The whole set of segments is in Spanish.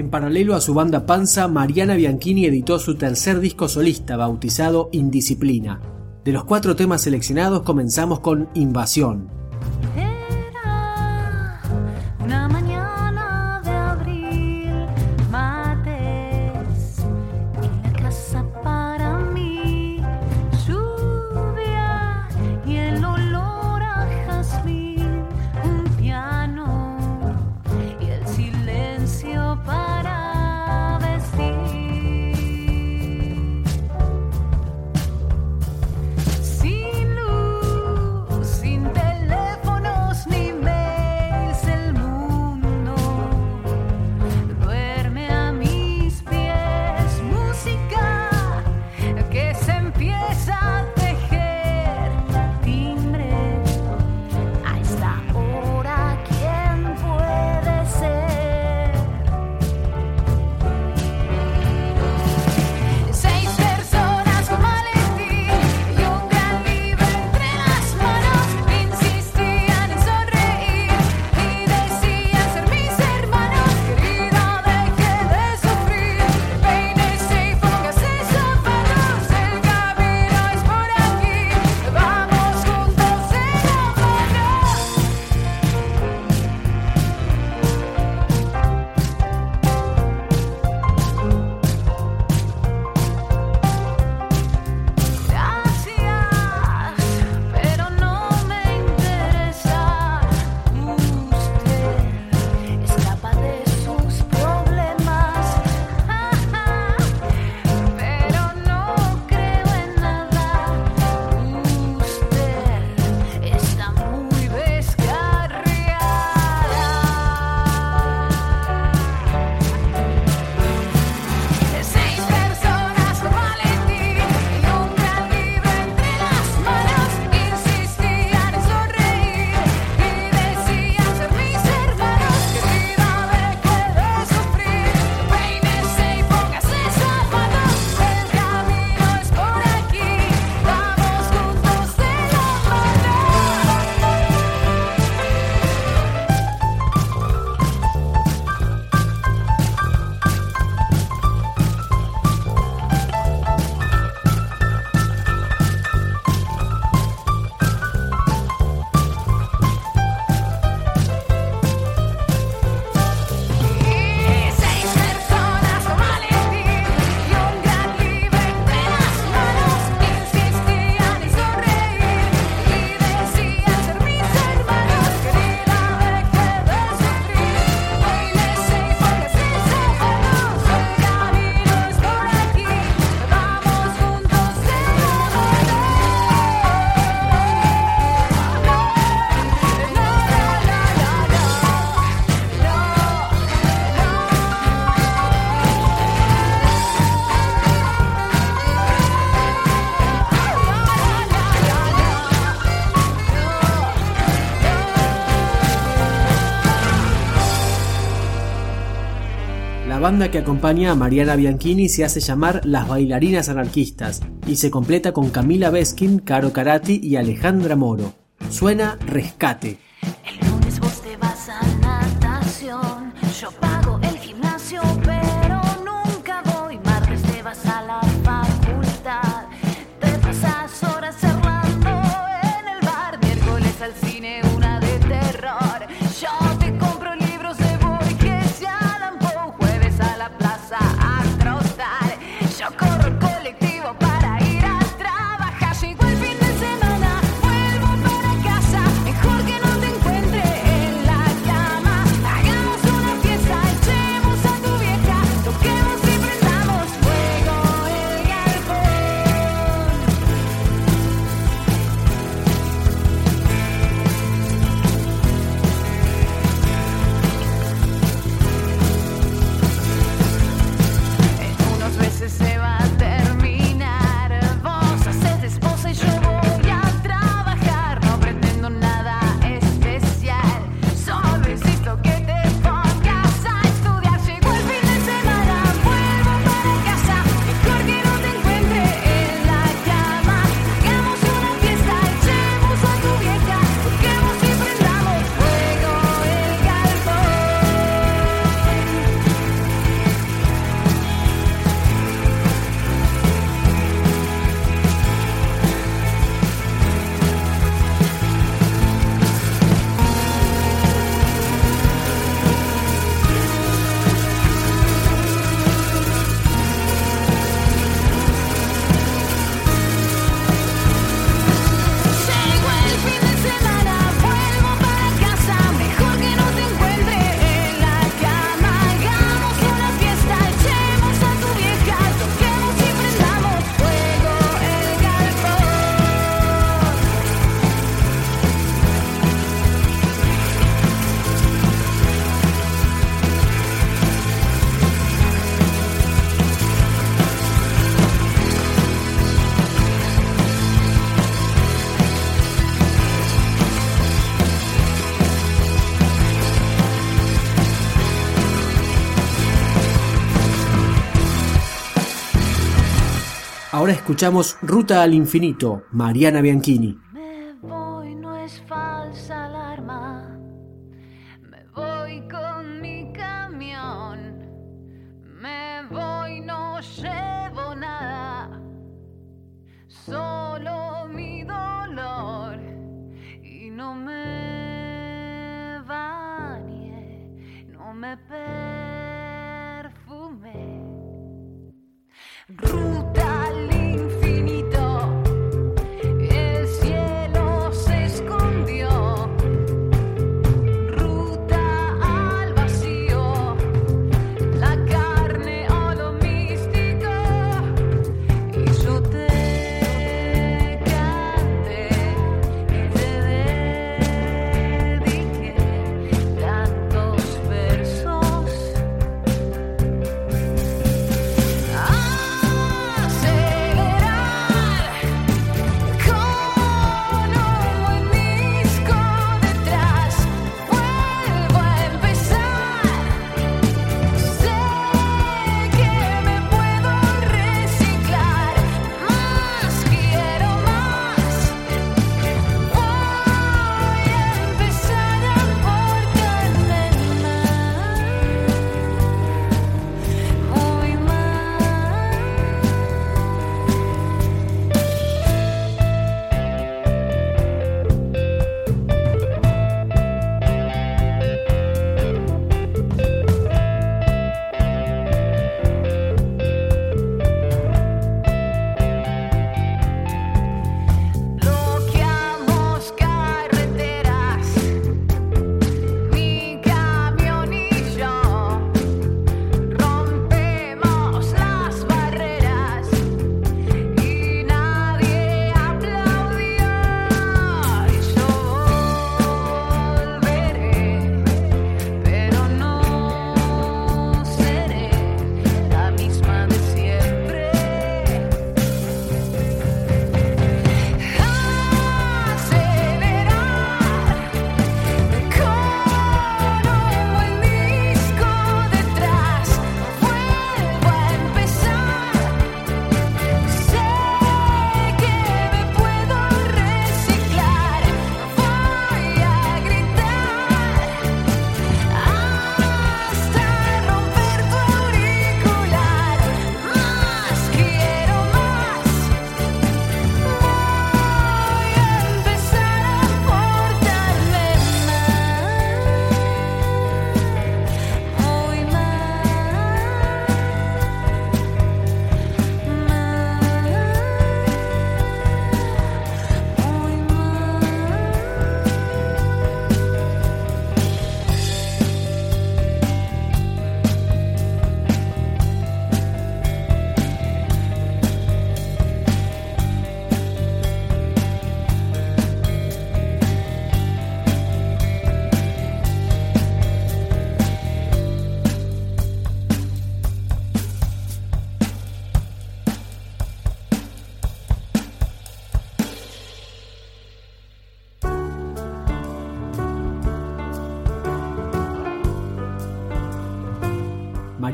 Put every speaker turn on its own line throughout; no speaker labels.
En paralelo a su banda Panza, Mariana Bianchini editó su tercer disco solista bautizado Indisciplina. De los cuatro temas seleccionados comenzamos con Invasión, banda que acompaña a Mariana Bianchini se hace llamar Las Bailarinas Anarquistas y se completa con Camila Beskin, Caro Carati y Alejandra Moro. Suena Rescate. Ahora escuchamos Ruta al Infinito, Mariana Bianchini.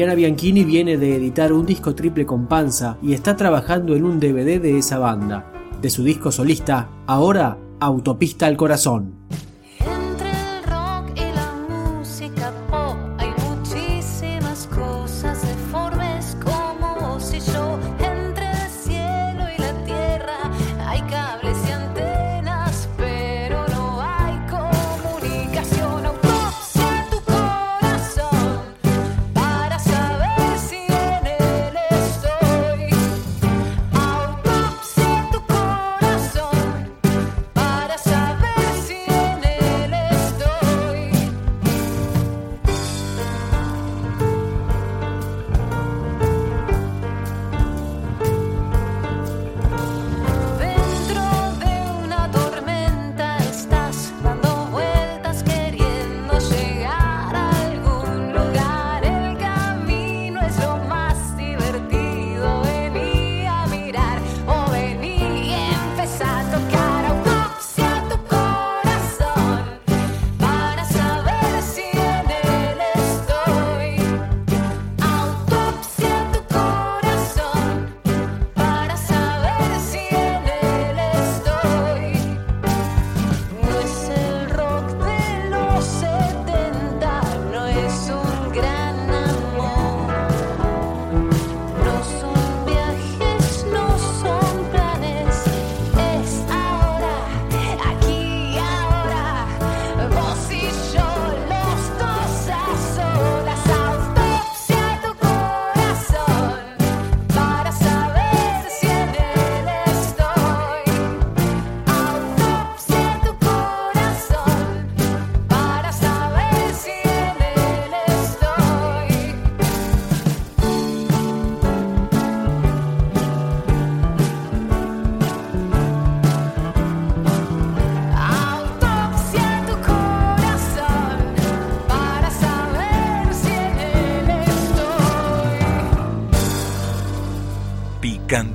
Mariana Bianchini viene de editar un disco triple con Panza y está trabajando en un DVD de esa banda, de su disco solista, ahora Autopista al Corazón.